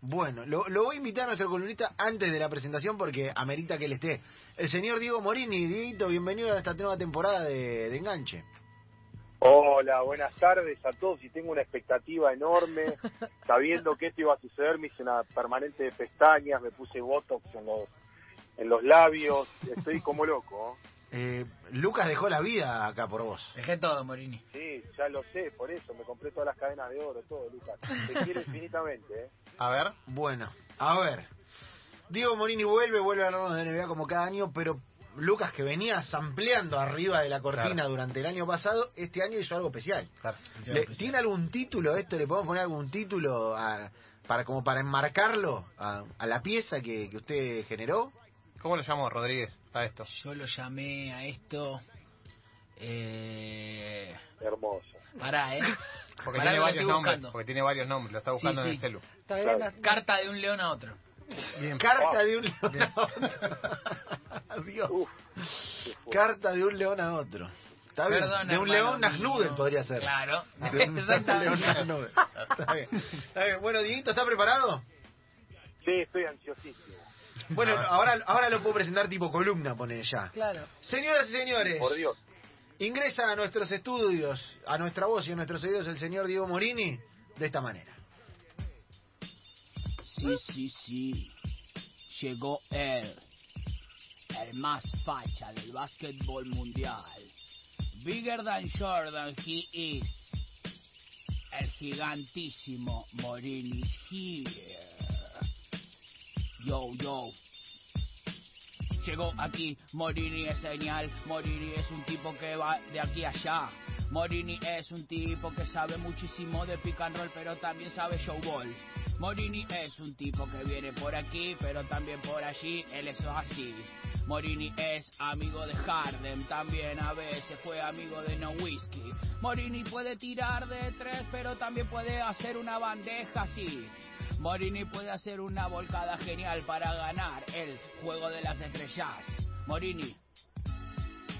Bueno, lo, lo voy a invitar a nuestro columnista antes de la presentación porque amerita que él esté. El señor Diego Morini. Dieguito, bienvenido a esta nueva temporada de, de Enganche. Hola, buenas tardes a todos y tengo una expectativa enorme, sabiendo que esto iba a suceder, me hice una permanente de pestañas, me puse botox en los, en los labios, estoy como loco. ¿eh? Eh, Lucas dejó la vida acá por vos. Dejé todo, Morini. Sí, ya lo sé, por eso me compré todas las cadenas de oro, todo, Lucas. Te quiero infinitamente, ¿eh? A ver. Bueno, a ver. Diego Morini vuelve, vuelve a hablarnos de NBA como cada año, pero Lucas, que venía sampleando arriba de la cortina Claro. durante el año pasado, este año hizo algo especial. Claro. ¿Tiene algún título esto? ¿Le podemos poner algún título a- para como para enmarcarlo a, a la pieza que, que usted generó? ¿Cómo lo llamó Rodríguez a esto? Yo lo llamé a esto. Eh. Hermoso. Pará, ¿eh? Porque Pará tiene varios nombres. buscando. Porque tiene varios nombres. Lo está buscando Sí, en el celu. Claro. Carta de un león a otro. Bien. Carta Oh. de un león a otro. Dios. Uf. Carta de un león a otro. Está bien. Perdón, de un león mío. Nagnuden podría ser. Claro. De un león. Está bien. Está bien. Bueno, Dieguito, ¿está preparado? Sí, estoy ansiosísimo. Bueno, ahora, ahora lo puedo presentar tipo columna, pone ya. Claro. Señoras y señores, Por Dios. Ingresa a nuestros estudios, a nuestra voz y a nuestros oídos el señor Diego Morini de esta manera. Sí, sí, sí. Llegó él. El más facha del básquetbol mundial. Bigger than Jordan he is. El gigantísimo Morini is here. Yo, yo. Llegó aquí, Morini es señal, Morini es un tipo que va de aquí a allá. Morini es un tipo que sabe muchísimo de pick and roll, pero también sabe showball. Morini es un tipo que viene por aquí, pero también por allí, él es así. Morini es amigo de Harden, también a veces fue amigo de No Whiskey. Morini puede tirar de tres, pero también puede hacer una bandeja así. Morini puede hacer una volcada genial para ganar el juego de las estrellas. Morini,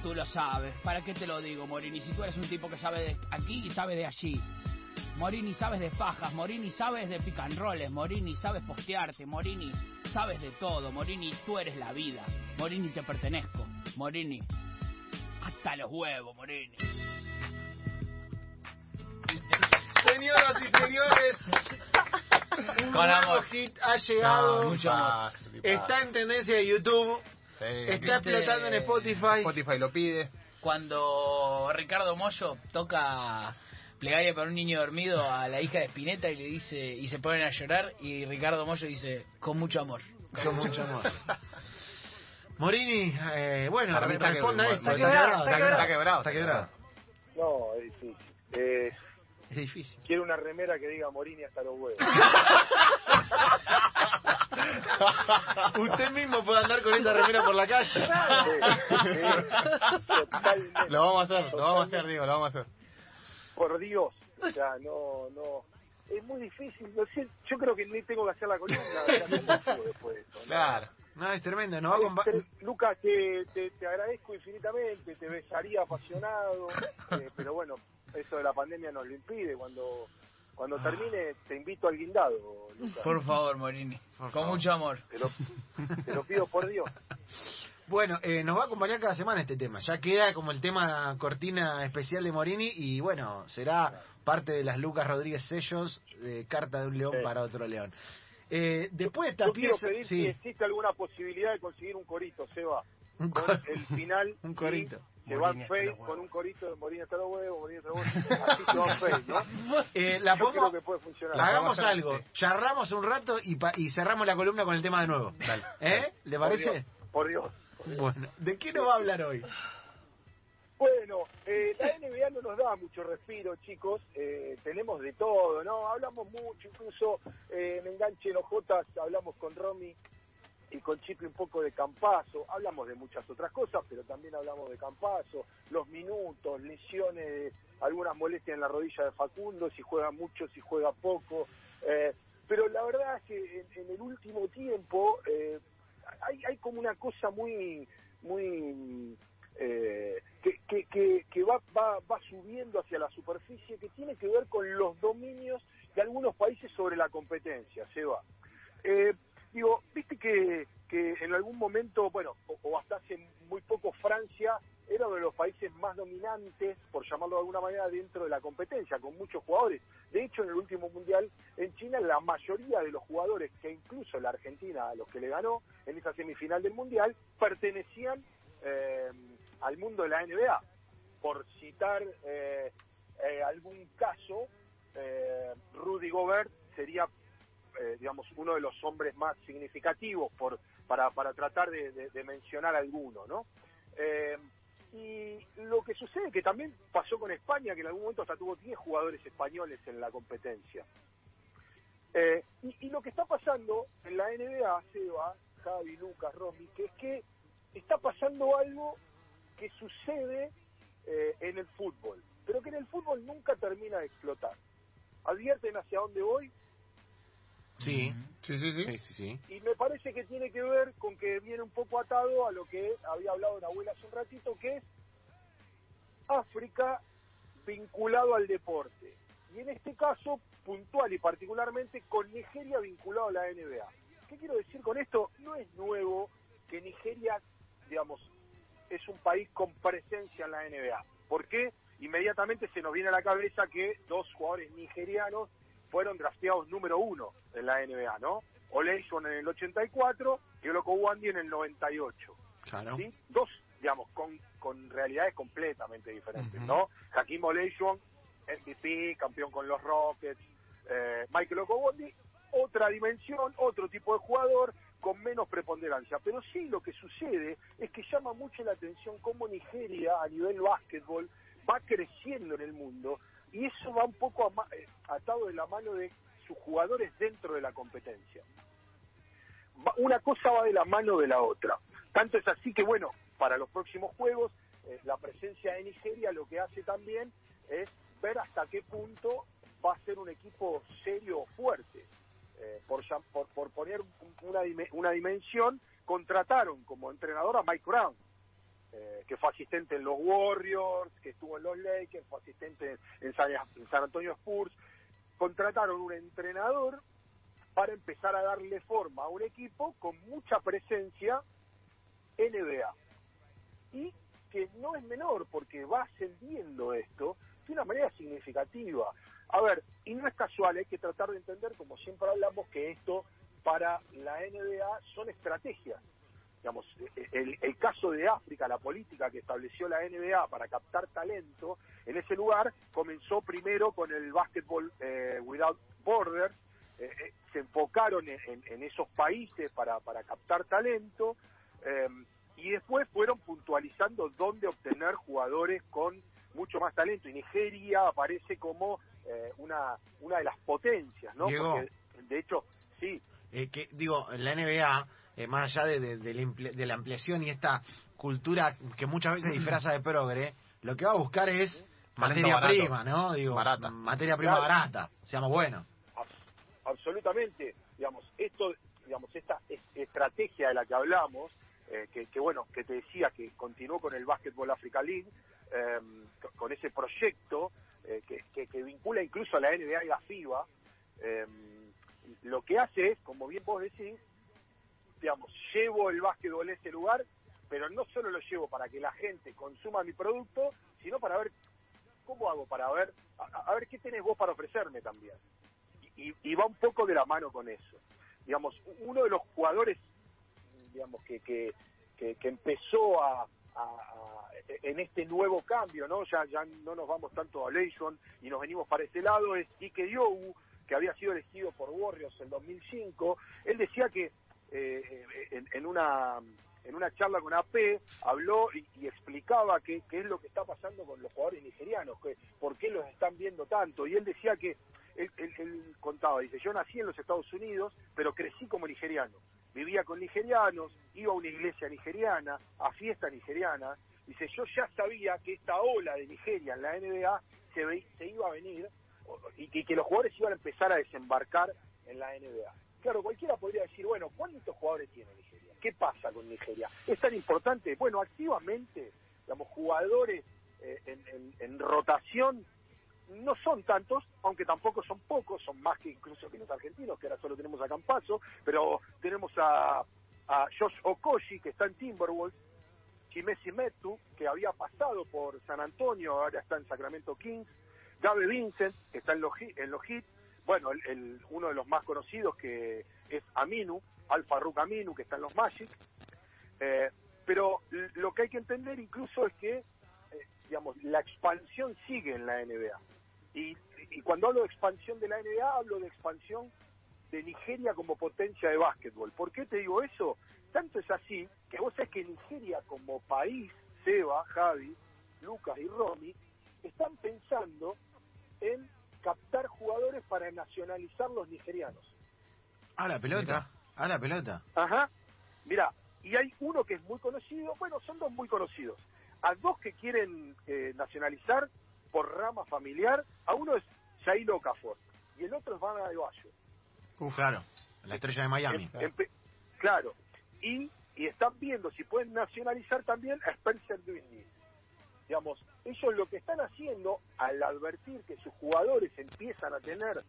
tú lo sabes. ¿Para qué te lo digo, Morini? Si tú eres un tipo que sabe de aquí y sabe de allí. Morini, sabes de fajas. Morini, sabes de rolls. Morini, sabes postearte. Morini, sabes de todo. Morini, tú eres la vida. Morini, te pertenezco. Morini, hasta los huevos, Morini. Señoras y señores, un Con nuevo amor. hit ha llegado. No, mucho más. está en tendencia de YouTube, Sí. está explotando en Spotify. Spotify lo pide. Cuando Ricardo Mollo toca plegaria para un niño dormido a la hija de Spinetta y le dice y se ponen a llorar y Ricardo Mollo dice con mucho amor. Con mucho amor. Morini, eh, bueno, responda está quebrado, está quebrado. Está quebrado. No, es difícil. Eh, Es difícil. quiero una remera que diga Morini hasta los huevos. Usted mismo puede andar con esa remera por la calle. Sí, sí, totalmente. Lo vamos a hacer, lo vamos a hacer, digo, lo vamos a hacer. Por Dios. O sea, no, no. Es muy difícil. No sé, yo creo que ni tengo que hacer la columna. después de esto, ¿no? Claro. No, es tremendo. Nos va a compa- pero, Lucas, te, te, te agradezco infinitamente, te besaría apasionado, eh, pero bueno, eso de la pandemia nos lo impide. Cuando cuando termine, te invito al guindado, Lucas. Por favor, Morini. Por con favor. mucho amor. Te lo, te lo pido por Dios. Bueno, eh, nos va a acompañar cada semana este tema. Ya queda como el tema cortina especial de Morini y bueno, será parte de las Lucas Rodríguez sellos de Carta de un León Sí. para otro León. Eh, después de esta Yo quiero pieza... pedir sí, si existe alguna posibilidad de conseguir un corito, Seba. un Con cor- el final. Un corito. Los huevos. con un corito de Morini hasta los huevos, Morini hasta los huevos. Así va Face, ¿no? Eh, la Yo podemos- creo que puede funcionar. La Hagamos algo, sí. charramos un rato y, pa- y cerramos la columna con el tema de nuevo. Dale. ¿Eh? ¿Le Por parece? Dios, Por Dios. Bueno, ¿de qué nos va a hablar hoy? Bueno, eh, la NBA no nos da mucho respiro, chicos. Eh, tenemos de todo, ¿no? Hablamos mucho, incluso eh, en Enganche en Ojotas hablamos con Romy y con Chico un poco de Campazo. Hablamos de muchas otras cosas, pero también hablamos de Campazo, los minutos, lesiones, algunas molestias en la rodilla de Facundo, si juega mucho, si juega poco. Eh, pero la verdad es que en, el último tiempo eh, hay, hay como una cosa muy, muy eh, que, que va, va, va subiendo hacia la superficie, que tiene que ver con los dominios de algunos países sobre la competencia, Seba. Eh, digo, viste que, que en algún momento, bueno, o, hasta hace muy poco Francia era uno de los países más dominantes, por llamarlo de alguna manera, dentro de la competencia, con muchos jugadores. De hecho, en el último Mundial en China, la mayoría de los jugadores, que incluso la Argentina, a los que le ganó en esa semifinal del Mundial, pertenecían eh, al mundo de la NBA. Por citar eh, eh, algún caso, eh, Rudy Gobert sería, eh, digamos, uno de los hombres más significativos por, para, para tratar de, mencionar alguno, ¿no? Eh, y lo que sucede que también pasó con España, que en algún momento hasta tuvo 10 jugadores españoles en la competencia. Eh, y, y lo que está pasando en la NBA, Seba, Javi, Lucas, Romy, que es que está pasando algo que sucede eh, en el fútbol, pero que en el fútbol nunca termina de explotar. ¿Advierten hacia dónde voy? Sí, Sí, sí, sí. sí, sí, sí. Y me parece que tiene que ver con que viene un poco atado a lo que había hablado Nahuel hace un ratito, que es África vinculado al deporte. Y en este caso, puntual y particularmente con Nigeria vinculado a la NBA. ¿Qué quiero decir con esto? No es nuevo que Nigeria, digamos, es un país con presencia en la NBA. ¿Por qué? Inmediatamente se nos viene a la cabeza que dos jugadores nigerianos fueron drafteados número uno en la NBA, ¿no? Olajuwon en el 84 y Oloko Wandi en el 98. Claro. ¿sí? Dos, digamos, con, con realidades completamente diferentes, Ujú. ¿no? Hakim Olajuwon, MVP, campeón con los Rockets, eh, Michael Okowondi, otra dimensión, otro tipo de jugador, con menos preponderancia. Pero sí lo que sucede es que llama mucho la atención cómo Nigeria, a nivel básquetbol, va creciendo en el mundo y eso va un poco ama- eh, atado de la mano de sus jugadores dentro de la competencia. Una cosa va de la mano de la otra. Tanto es así que, bueno, para los próximos juegos, eh, la presencia de Nigeria lo que hace también es ver hasta qué punto va a ser un equipo serio o fuerte. Eh, por, por, por poner un- una, dime- una dimensión, contrataron como entrenador a Mike Brown, eh, que fue asistente en los Warriors, que estuvo en los Lakers, fue asistente en San Antonio Spurs. Contrataron un entrenador para empezar a darle forma a un equipo con mucha presencia NBA. Y que no es menor, porque va ascendiendo esto de una manera significativa. A ver, y no es casual, hay que tratar de entender, como siempre hablamos, que esto para la NBA son estrategias. Digamos, el, el caso de África, la política que estableció la NBA para captar talento en ese lugar, comenzó primero con el Basketball eh, Without Borders, eh, eh, se enfocaron en, en- en esos países para, para captar talento eh, y después fueron puntualizando dónde obtener jugadores con mucho más talento y Nigeria aparece como eh, una una de las potencias, ¿no? Diego. Porque de hecho, sí, Eh, que digo, en la NBA, eh, más allá de, de- de de la ampliación y esta cultura que muchas veces disfraza de progre, lo que va a buscar es materia barato. prima, ¿no? Digo, Barata. materia prima Claro. barata, seamos buenos. Ab- absolutamente digamos esto digamos esta es- estrategia de la que hablamos eh, que, bueno que te decía que continuó con el Basketball Africa League eh, co- con ese proyecto eh, que, que- vincula incluso a la NBA y la FIBA eh, lo que hace es como bien vos decís digamos llevo el básquetbol a ese lugar pero no solo lo llevo para que la gente consuma mi producto sino para ver cómo hago para ver a- a ver qué tenés vos para ofrecerme también y, va un poco de la mano con eso. Digamos, uno de los jugadores, digamos, que, que, que, empezó a, en este nuevo cambio, ¿no? Ya, ya no nos vamos tanto a Leishon y nos venimos para ese lado, es Ike Diogu, que había sido elegido por Warriors en 2005. Él decía que eh, en, en una en una charla con AP habló y, y explicaba qué es lo que está pasando con los jugadores nigerianos, que, por qué los están viendo tanto. Y él decía que él, contaba, dice, yo nací en los Estados Unidos, pero crecí como nigeriano. Vivía con nigerianos, iba a una iglesia nigeriana, a fiestas nigerianas. Dice, yo ya sabía que esta ola de Nigeria en la NBA se, ve- se iba a venir y que, que los jugadores iban a empezar a desembarcar en la NBA. Claro, cualquiera podría decir, bueno, ¿cuántos jugadores tiene Nigeria? ¿Qué pasa con Nigeria? ¿Es tan importante? Bueno, activamente, digamos, jugadores eh, en rotación no son tantos, aunque tampoco son pocos, son más que incluso que los argentinos, que ahora solo tenemos a Campazo, pero tenemos a, a Josh Okoshi, que está en Timberwolves, Chimesi Metu, que había pasado por San Antonio, ahora está en Sacramento Kings, Gabe Vincent, que está en los, en los Heat, bueno, el, uno de los más conocidos que es Aminu, Alfa Rook Aminu, que está en los Magic, eh, pero lo que hay que entender incluso es que, eh, digamos, la expansión sigue en la NBA. Y, y cuando hablo de expansión de la NBA, hablo de expansión de Nigeria como potencia de básquetbol. ¿Por qué te digo eso? Tanto es así que vos sabés que Nigeria como país, Seba, Javi, Lucas y Romy, están pensando en captar jugadores para nacionalizar los nigerianos. A la pelota. A la pelota. Ajá. Mira, y hay uno que es muy conocido, bueno, son dos muy conocidos. A dos que quieren eh, nacionalizar por rama familiar, a uno es Jair Okafor y el otro es Van Adebayo. Uf, claro. La estrella de Miami. Em- claro. Y, y están viendo si pueden nacionalizar también a Spencer Dinwiddie. Digamos, ellos lo que están haciendo al advertir que sus jugadores empiezan a tener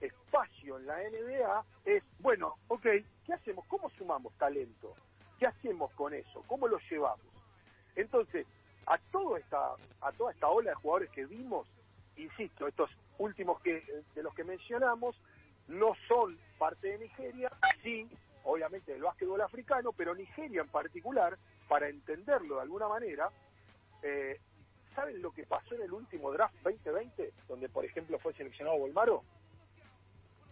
espacio en la NBA es, bueno, ok, ¿qué hacemos? ¿Cómo sumamos talento? ¿Qué hacemos con eso? ¿Cómo lo llevamos? Entonces, a toda esta, a toda esta ola de jugadores que vimos, insisto, estos últimos que de los que mencionamos, no son parte de Nigeria, sí, obviamente del básquetbol africano, pero Nigeria en particular, para entenderlo de alguna manera, eh, ¿saben lo que pasó en el último draft 2020, donde por ejemplo fue seleccionado Volmaro?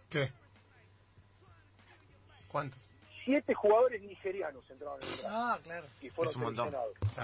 ¿Qué? ¿Cuánto? Siete jugadores nigerianos entraron en el draft Ah, claro. y fueron Es un montón.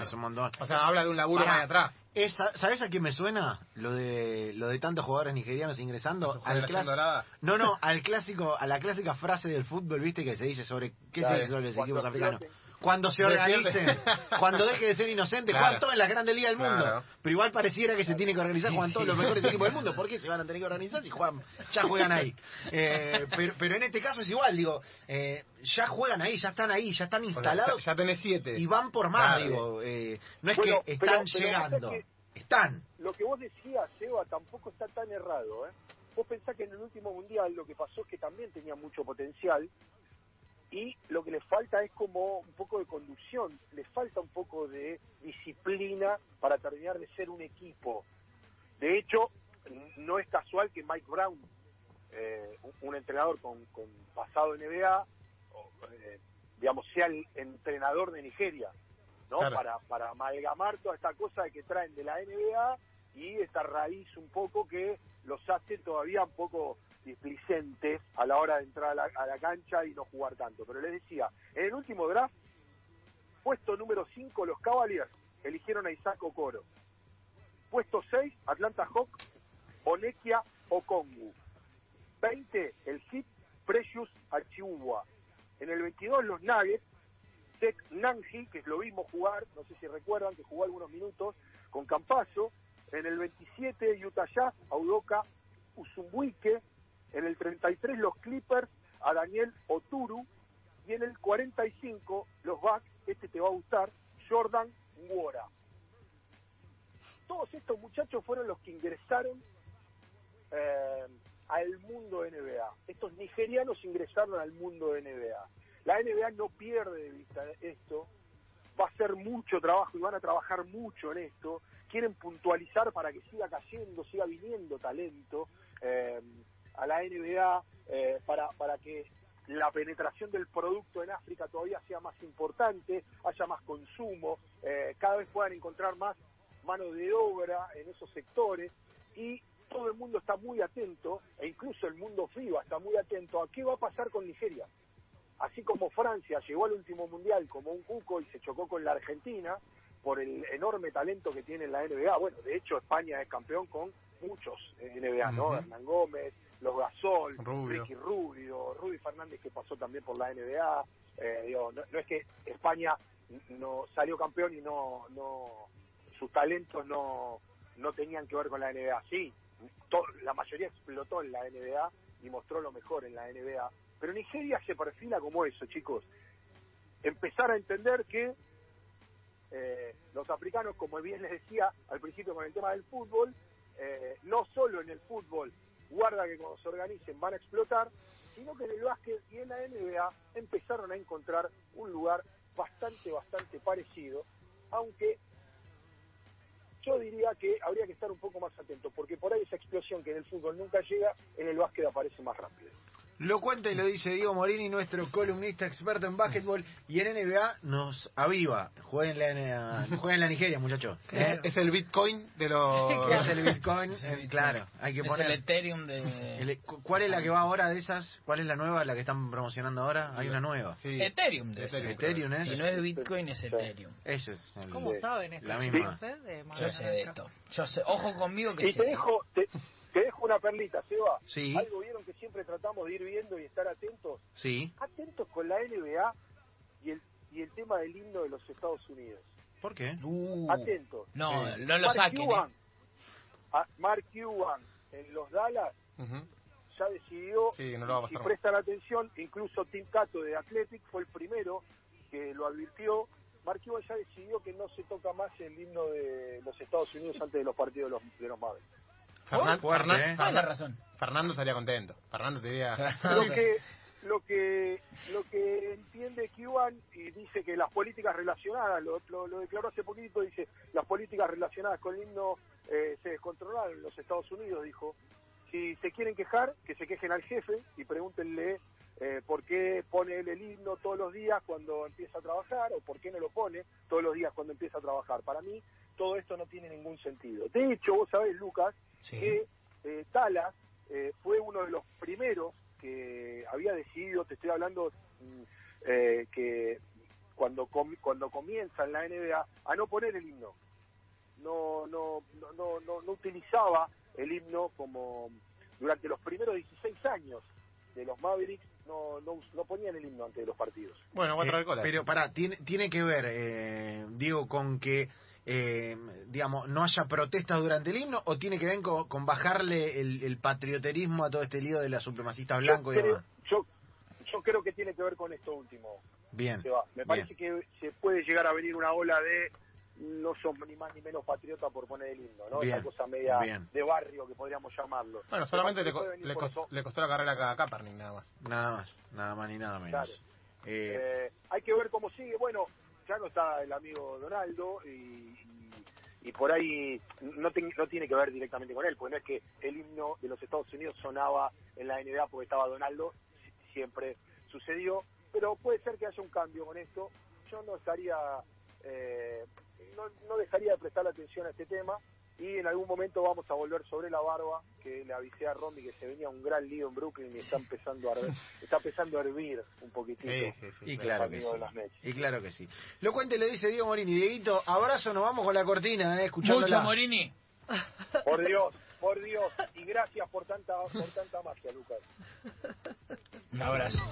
Es un montón. O sea, habla de un laburo Pará. más atrás. Esa, ¿Sabes a quién me suena? Lo de lo de tantos jugadores nigerianos ingresando al clas-. No, no, al clásico, a la clásica frase del fútbol, ¿viste? Que se dice sobre qué Claro, se dice sobre los cuando equipos africanos. Cuando se organicen, cuando deje de ser inocente, Claro. juegan todas en las grandes ligas del mundo. Claro. Pero igual pareciera que se tiene que organizar, Sí, juegan todos sí. los mejores equipos del mundo. ¿Por qué se van a tener que organizar si juegan, ya juegan ahí? Eh, pero, pero en este caso es igual, digo, eh, ya juegan ahí, ya están ahí, ya están O sea, instalados ya, tenés siete. y van por más, Claro. digo. eh, no es Bueno, que están pero llegando, están. Lo que vos decías, Seba, tampoco está tan errado. ¿eh? Vos pensás que en el último mundial lo que pasó es que también tenía mucho potencial y lo que les falta es como un poco de conducción, les falta un poco de disciplina para terminar de ser un equipo. De hecho, no es casual que Mike Brown, eh, un, entrenador con, con pasado NBA, eh, digamos, sea el entrenador de Nigeria, ¿no? Claro. Para, para amalgamar toda esta cosa que traen de la NBA y esta raíz un poco que los hace todavía un poco displicentes a la hora de entrar a la, a la cancha y no jugar tanto. Pero les decía, en el último draft, puesto número 5, los Cavaliers eligieron a Isaac Okoro. Puesto 6, Atlanta Hawks, Onekia Okongu. 20, el Heat, Precious Achiuwa. En el 22, los Nuggets, Tek Nanji, que lo vimos jugar, no sé si recuerdan, que jugó algunos minutos con Campazo. En el 27, Utah Jazz, Audoka Usumbuike. En el 33, los Clippers, a Daniel Oturu. Y en el 45, los Bucks, este te va a gustar, Jordan Nwora. Todos estos muchachos fueron los que ingresaron eh, al mundo NBA. Estos nigerianos ingresaron al mundo NBA. La NBA no pierde de vista esto, va a hacer mucho trabajo y van a trabajar mucho en esto. Quieren puntualizar para que siga cayendo, siga viniendo talento eh, a la NBA, eh, para, para que la penetración del producto en África todavía sea más importante, haya más consumo, eh, cada vez puedan encontrar más mano de obra en esos sectores y todo el mundo está muy atento, e incluso el mundo FIBA está muy atento a qué va a pasar con Nigeria. Así como Francia llegó al último mundial como un cuco y se chocó con la Argentina por el enorme talento que tiene en la NBA. Bueno, de hecho España es campeón con muchos en NBA, ¿no? Ujú. Hernán Gómez, los Gasol, Rubio. Ricky Rubio, Rudy Fernández que pasó también por la NBA. Eh, digo, no, no es que España no salió campeón y no, no sus talentos no, no tenían que ver con la NBA. Sí, to- la mayoría explotó en la NBA y mostró lo mejor en la NBA. Pero Nigeria se perfila como eso, chicos. Empezar a entender que eh, los africanos, como bien les decía al principio con el tema del fútbol, eh, no solo en el fútbol, guarda que cuando se organicen van a explotar, sino que en el básquet y en la NBA empezaron a encontrar un lugar bastante, bastante parecido, aunque yo diría que habría que estar un poco más atento, porque por ahí esa explosión que en el fútbol nunca llega, en el básquet aparece más rápido. Lo cuenta y lo dice Diego Morini, nuestro columnista experto en básquetbol y en NBA nos aviva. Jueguen la, jueguen la Nigeria, muchachos. ¿eh? Es el Bitcoin de los... Es el Bitcoin, eh, claro. Hay que Es poner. el Ethereum de... el- ¿Cuál es la que va ahora de esas? ¿Cuál es la nueva, la que están promocionando ahora? Hay una nueva. Sí. Ethereum de Ethereum. Ethereum, ¿eh? Si no es Bitcoin, es. Ethereum. Ese es el- ¿Cómo saben esto? La misma. eh? De Yo sé de esto. Yo sé. Ojo conmigo que Y sé. te dejo, te, te dejo una perlita, Seba. Sí. Algo vieron que siempre tratamos de ir viendo y estar atentos. Sí. Atentos con la NBA y el, y el tema del himno de los Estados Unidos. ¿Por qué? Uh. Atentos. No, no lo Mark saquen. Cuban, ¿eh? a- Mark Cuban en los Dallas ya decidió, Sí, no lo va a si prestan atención, incluso Tim Cato de Athletic fue el primero que lo advirtió. Mark Cuban ya decidió que no se toca más el himno de los Estados Unidos antes de los partidos de los, de los Mavericks. Fernan- Fuerte, Fernan- ¿eh? ¿Cuál es la razón? Fernando estaría contento. Fernando te diría... lo que lo que lo que entiende Cuban y dice que las políticas relacionadas lo, lo, lo declaró hace poquito dice las políticas relacionadas con el himno eh, se descontrolaron en los Estados Unidos dijo si se quieren quejar que se quejen al jefe y pregúntenle eh, por qué pone él el himno todos los días cuando empieza a trabajar o por qué no lo pone todos los días cuando empieza a trabajar para mí todo esto no tiene ningún sentido de hecho vos sabés Lucas Sí. que eh, Talas eh, fue uno de los primeros que había decidido, te estoy hablando mm, eh, que cuando com- cuando comienza en la NBA a no poner el himno, no no no no no, no utilizaba el himno como durante los primeros 16 años de los Mavericks no no, no ponían el himno antes de los partidos. Bueno, voy a traer Eh, cola. pero pará, tiene, tiene que ver, eh, Diego, con que, eh, digamos, no haya protestas durante el himno o tiene que ver con, con bajarle el, el patrioterismo a todo este lío de las supremacistas blancos y demás? yo, yo creo que tiene que ver con esto último. Bien. se va. Me parece que se puede llegar a venir una ola de no son ni más ni menos patriotas por poner el himno, ¿no? Bien, Esa cosa media bien. de barrio que podríamos llamarlo. Bueno, Me solamente le, co- le, por cos- eso. le costó la carrera a Kaepernick nada más. Nada más, nada más ni nada menos. Claro. Eh, Eh, hay que ver cómo sigue. Bueno, ya no está el amigo Donaldo y, y, por ahí no, ten- no tiene que ver directamente con él, porque no es que el himno de los Estados Unidos sonaba en la NBA porque estaba Donaldo, si- siempre sucedió, pero puede ser que haya un cambio con esto. Yo no estaría, eh, no, no dejaría de prestar atención a este tema y en algún momento vamos a volver sobre la barba, que le avisé a Romy que se venía un gran lío en Brooklyn y está empezando a, hervir- está empezando a hervir un poquitito. Sí, sí, sí. y claro que amigos sí. de las Mets. Y claro que sí. Lo cuente, le dice Diego Morini. Dieguito, abrazo, nos vamos con la cortina, eh, escuchándola. Mucho Morini. Por Dios, por Dios. Y gracias por tanta, por tanta magia, Lucas. Un abrazo.